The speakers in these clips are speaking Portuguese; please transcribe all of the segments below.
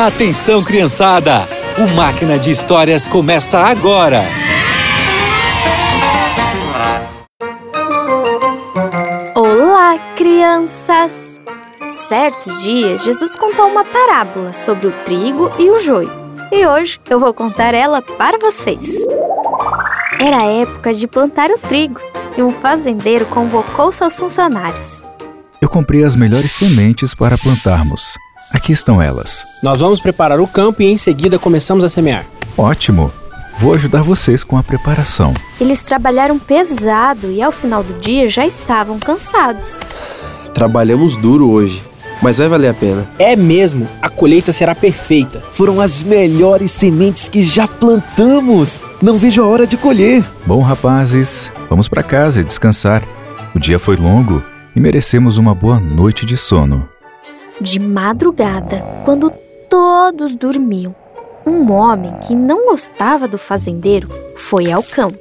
Atenção, criançada! O Máquina de Histórias começa agora! Olá, crianças! Certo dia, Jesus contou uma parábola sobre o trigo e o joio. E hoje eu vou contar ela para vocês. Era a época de plantar o trigo e um fazendeiro convocou seus funcionários. Eu comprei as melhores sementes para plantarmos. Aqui estão elas. Nós vamos preparar o campo e em seguida começamos a semear. Ótimo! Vou ajudar vocês com a preparação. Eles trabalharam pesado e ao final do dia já estavam cansados. Trabalhamos duro hoje, mas vai valer a pena. É mesmo, a colheita será perfeita. Foram as melhores sementes que já plantamos. Não vejo a hora de colher. Bom, rapazes, vamos para casa e descansar. O dia foi longo e merecemos uma boa noite de sono. De madrugada, quando todos dormiam, um homem que não gostava do fazendeiro foi ao campo.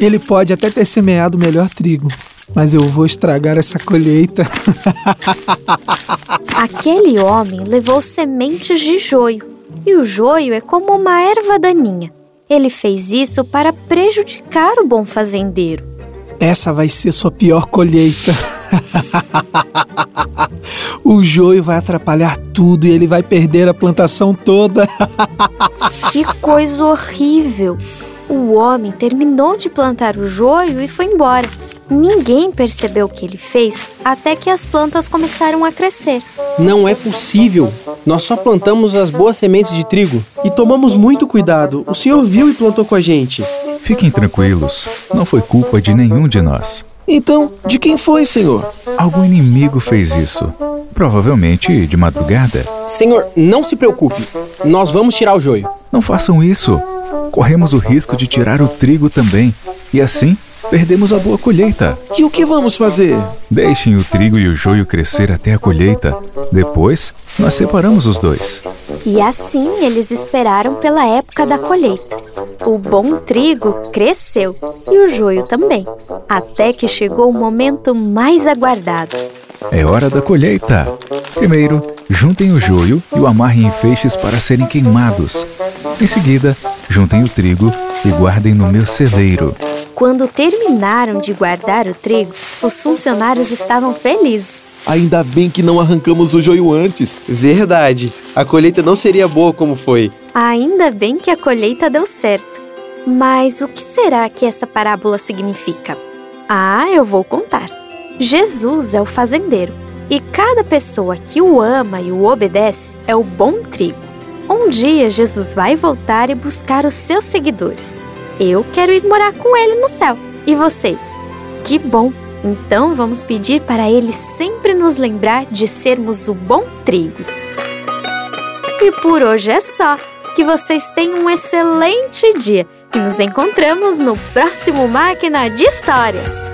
Ele pode até ter semeado o melhor trigo, mas eu vou estragar essa colheita. Aquele homem levou sementes de joio, e o joio é como uma erva daninha. Ele fez isso para prejudicar o bom fazendeiro. Essa vai ser sua pior colheita. o joio vai atrapalhar tudo e ele vai perder a plantação toda. que coisa horrível! O homem terminou de plantar o joio e foi embora. Ninguém percebeu o que ele fez até que as plantas começaram a crescer. Não é possível! Nós só plantamos as boas sementes de trigo. E tomamos muito cuidado. O senhor viu e plantou com a gente. Fiquem tranquilos, não foi culpa de nenhum de nós. Então, de quem foi, senhor? Algum inimigo fez isso. Provavelmente de madrugada. Senhor, não se preocupe. Nós vamos tirar o joio. Não façam isso. Corremos o risco de tirar o trigo também. E assim, perdemos a boa colheita. E o que vamos fazer? Deixem o trigo e o joio crescer até a colheita. Depois, nós separamos os dois. E assim eles esperaram pela época da colheita. O bom trigo cresceu e o joio também, até que chegou o momento mais aguardado. É hora da colheita. Primeiro, juntem o joio e o amarrem em feixes para serem queimados. Em seguida, juntem o trigo e guardem no meu celeiro. Quando terminaram de guardar o trigo, os funcionários estavam felizes. Ainda bem que não arrancamos o joio antes. Verdade. A colheita não seria boa como foi. Ainda bem que a colheita deu certo. Mas o que será que essa parábola significa? Ah, eu vou contar. Jesus é o fazendeiro e cada pessoa que o ama e o obedece é o bom trigo. Um dia Jesus vai voltar e buscar os seus seguidores. Eu quero ir morar com ele no céu. E vocês? Que bom! Então vamos pedir para ele sempre nos lembrar de sermos o bom trigo. E por hoje é só. Que vocês tenham um excelente dia e nos encontramos no próximo Máquina de Histórias.